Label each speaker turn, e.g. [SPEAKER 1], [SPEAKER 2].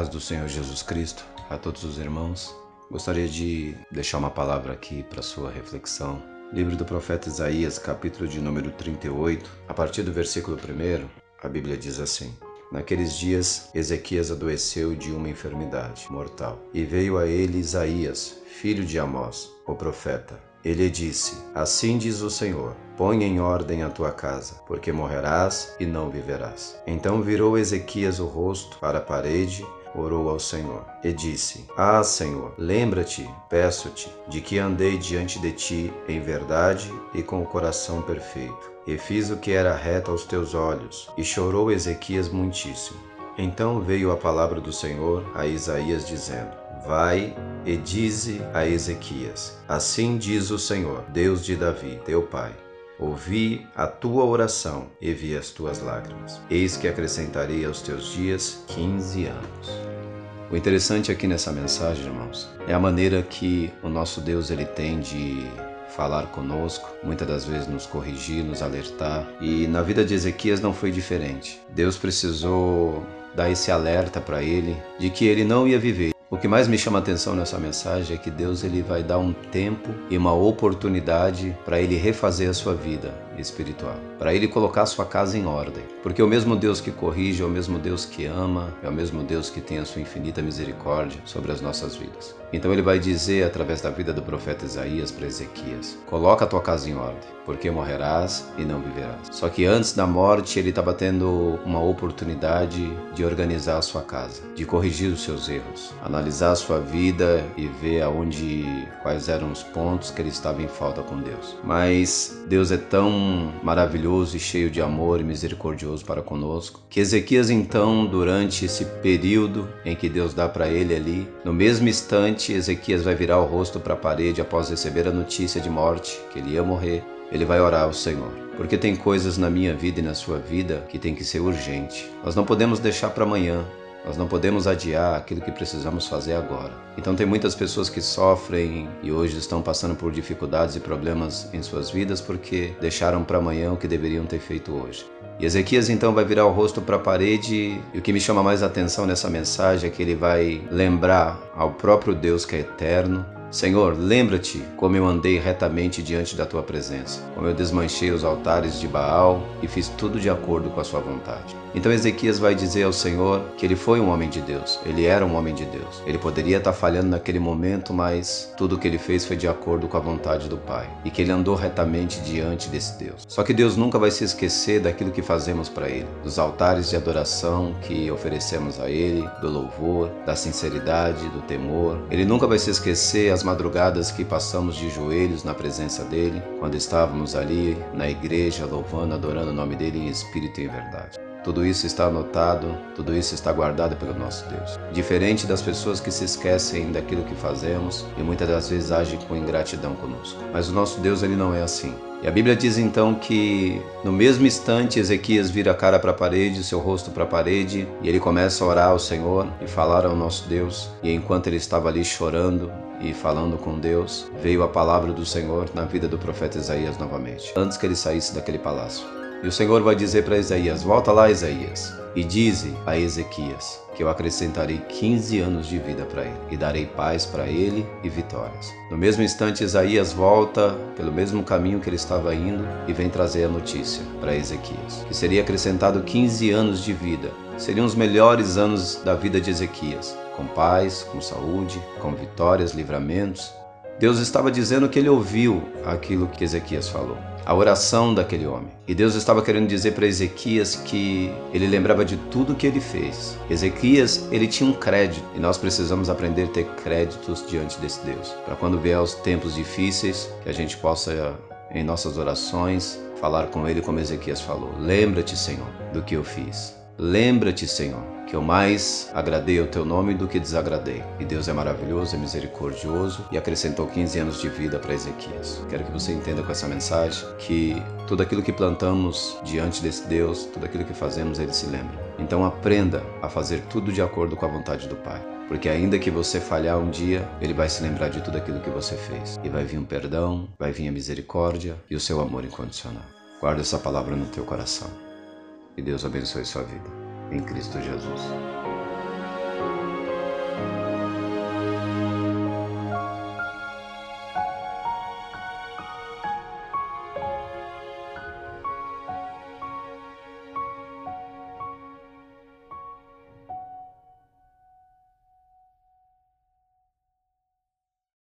[SPEAKER 1] paz do Senhor Jesus Cristo a todos os irmãos. Gostaria de deixar uma palavra aqui para sua reflexão. Livro do profeta Isaías, capítulo de número 38, a partir do versículo 1, a Bíblia diz assim: Naqueles dias, Ezequias adoeceu de uma enfermidade mortal, e veio a ele Isaías, filho de Amós, o profeta. Ele disse: Assim diz o Senhor: Põe em ordem a tua casa, porque morrerás e não viverás. Então virou Ezequias o rosto para a parede orou ao Senhor e disse: Ah, Senhor, lembra-te, peço-te, de que andei diante de ti em verdade e com o coração perfeito, e fiz o que era reto aos teus olhos. E chorou Ezequias muitíssimo. Então veio a palavra do Senhor a Isaías dizendo: Vai e dize a Ezequias: Assim diz o Senhor, Deus de Davi, teu pai Ouvi a tua oração e vi as tuas lágrimas. Eis que acrescentarei aos teus dias quinze anos. O interessante aqui nessa mensagem, irmãos, é a maneira que o nosso Deus ele tem de falar conosco, muitas das vezes nos corrigir, nos alertar. E na vida de Ezequias não foi diferente. Deus precisou dar esse alerta para ele de que ele não ia viver o que mais me chama a atenção nessa mensagem é que Deus ele vai dar um tempo e uma oportunidade para ele refazer a sua vida espiritual, para ele colocar a sua casa em ordem. Porque o mesmo Deus que corrige é o mesmo Deus que ama, é o mesmo Deus que tem a sua infinita misericórdia sobre as nossas vidas. Então ele vai dizer através da vida do profeta Isaías para Ezequias: Coloca a tua casa em ordem, porque morrerás e não viverás. Só que antes da morte ele estava tendo uma oportunidade de organizar a sua casa, de corrigir os seus erros, analisar a sua vida e ver aonde quais eram os pontos que ele estava em falta com Deus. Mas Deus é tão maravilhoso e cheio de amor e misericordioso para conosco que Ezequias então durante esse período em que Deus dá para ele ali, no mesmo instante Ezequias vai virar o rosto para a parede após receber a notícia de morte, que ele ia morrer. Ele vai orar ao Senhor, porque tem coisas na minha vida e na sua vida que tem que ser urgente. Nós não podemos deixar para amanhã. Nós não podemos adiar aquilo que precisamos fazer agora. Então tem muitas pessoas que sofrem e hoje estão passando por dificuldades e problemas em suas vidas porque deixaram para amanhã o que deveriam ter feito hoje. E Ezequias então vai virar o rosto para a parede, e o que me chama mais atenção nessa mensagem é que ele vai lembrar ao próprio Deus que é eterno, Senhor, lembra-te como eu andei retamente diante da tua presença, como eu desmanchei os altares de Baal e fiz tudo de acordo com a sua vontade. Então Ezequias vai dizer ao Senhor que ele foi um homem de Deus, ele era um homem de Deus. Ele poderia estar falhando naquele momento, mas tudo o que ele fez foi de acordo com a vontade do Pai e que ele andou retamente diante desse Deus. Só que Deus nunca vai se esquecer daquilo que fazemos para ele, dos altares de adoração que oferecemos a ele, do louvor, da sinceridade, do temor. Ele nunca vai se esquecer as madrugadas que passamos de joelhos na presença dele, quando estávamos ali na igreja louvando, adorando o nome dele em espírito e em verdade. Tudo isso está anotado, tudo isso está guardado pelo nosso Deus. Diferente das pessoas que se esquecem daquilo que fazemos e muitas das vezes agem com ingratidão conosco. Mas o nosso Deus ele não é assim. E a Bíblia diz então que no mesmo instante Ezequias vira a cara para a parede, seu rosto para a parede, e ele começa a orar ao Senhor e falar ao nosso Deus. E enquanto ele estava ali chorando e falando com Deus, veio a palavra do Senhor na vida do profeta Isaías novamente, antes que ele saísse daquele palácio. E o Senhor vai dizer para Isaías: Volta lá, Isaías, e dize a Ezequias que eu acrescentarei 15 anos de vida para ele e darei paz para ele e vitórias. No mesmo instante, Isaías volta pelo mesmo caminho que ele estava indo e vem trazer a notícia para Ezequias que seria acrescentado 15 anos de vida. Seriam os melhores anos da vida de Ezequias, com paz, com saúde, com vitórias, livramentos. Deus estava dizendo que ele ouviu aquilo que Ezequias falou a oração daquele homem. E Deus estava querendo dizer para Ezequias que ele lembrava de tudo que ele fez. Ezequias, ele tinha um crédito e nós precisamos aprender a ter créditos diante desse Deus, para quando vier os tempos difíceis, que a gente possa em nossas orações falar com ele como Ezequias falou. Lembra-te, Senhor, do que eu fiz. Lembra-te, Senhor, que eu mais agradei ao teu nome do que desagradei. E Deus é maravilhoso, é misericordioso e acrescentou 15 anos de vida para Ezequias. Quero que você entenda com essa mensagem que tudo aquilo que plantamos diante desse Deus, tudo aquilo que fazemos, ele se lembra. Então aprenda a fazer tudo de acordo com a vontade do Pai. Porque ainda que você falhar um dia, ele vai se lembrar de tudo aquilo que você fez. E vai vir um perdão, vai vir a misericórdia e o seu amor incondicional. Guarda essa palavra no teu coração. Que Deus abençoe sua vida. Em Cristo Jesus.